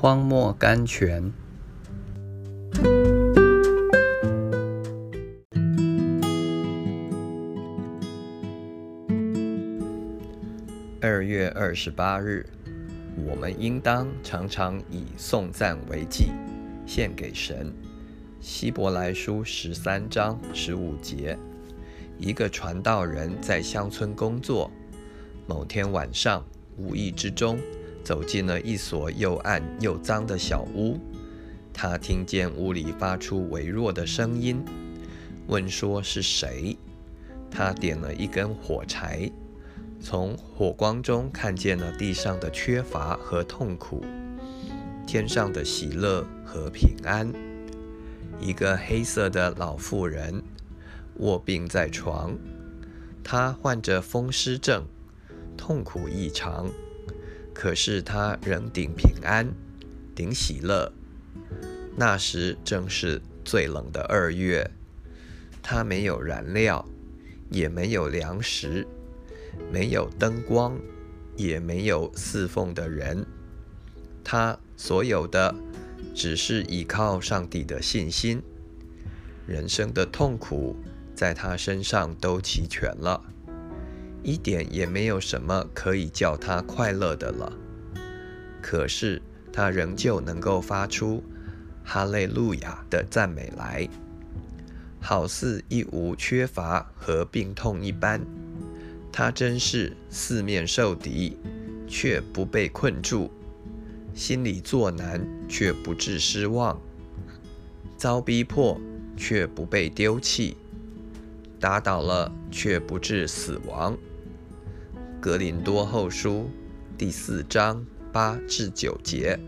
荒漠甘泉。二月二十八日，我们应当常常以颂赞为祭，献给神。希伯来书十三章十五节，一个传道人在乡村工作，某天晚上，无意之中走进了一所又暗又脏的小屋。他听见屋里发出微弱的声音，问说是谁？他点了一根火柴。从火光中看见了地上的缺乏和痛苦，天上的喜乐和平安。一个黑色的老妇人卧病在床，她患着风湿症，痛苦异常。可是他仍顶平安，顶喜乐。那时正是最冷的二月，他没有燃料，也没有粮食。没有灯光，也没有侍奉的人，他所有的只是依靠上帝的信心。人生的痛苦在他身上都齐全了，一点也没有什么可以叫他快乐的了。可是他仍旧能够发出哈利路亚的赞美来，好似一无缺乏和病痛一般。他真是四面受敌，却不被困住；心里作难，却不致失望；遭逼迫，却不被丢弃；打倒了，却不致死亡。格林多后书第四章八至九节。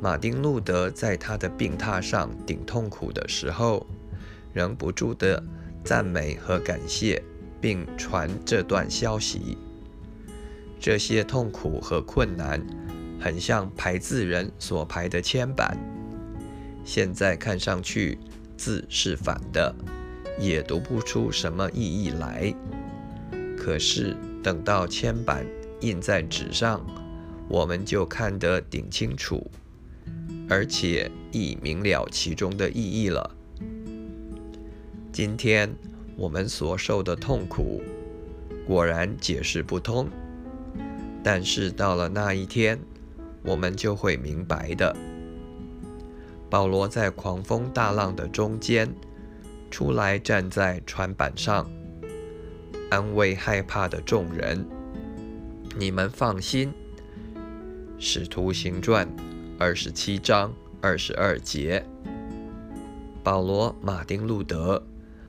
马丁路德在他的病榻上顶痛苦的时候，仍不住的赞美和感谢。并传这段消息。这些痛苦和困难，很像排字人所排的铅板。现在看上去字是反的，也读不出什么意义来。可是等到铅板印在纸上，我们就看得顶清楚，而且亦明了其中的意义了。今天。我们所受的痛苦，果然解释不通。但是到了那一天，我们就会明白的。保罗在狂风大浪的中间，出来站在船板上，安慰害怕的众人：“你们放心。”《使徒行传》二十七章二十二节。保罗、马丁·路德。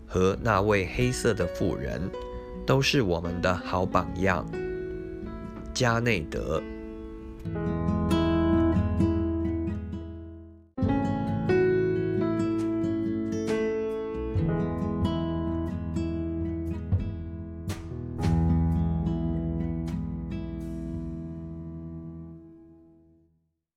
和那位黑色的妇人，都是我们的好榜样。加内德。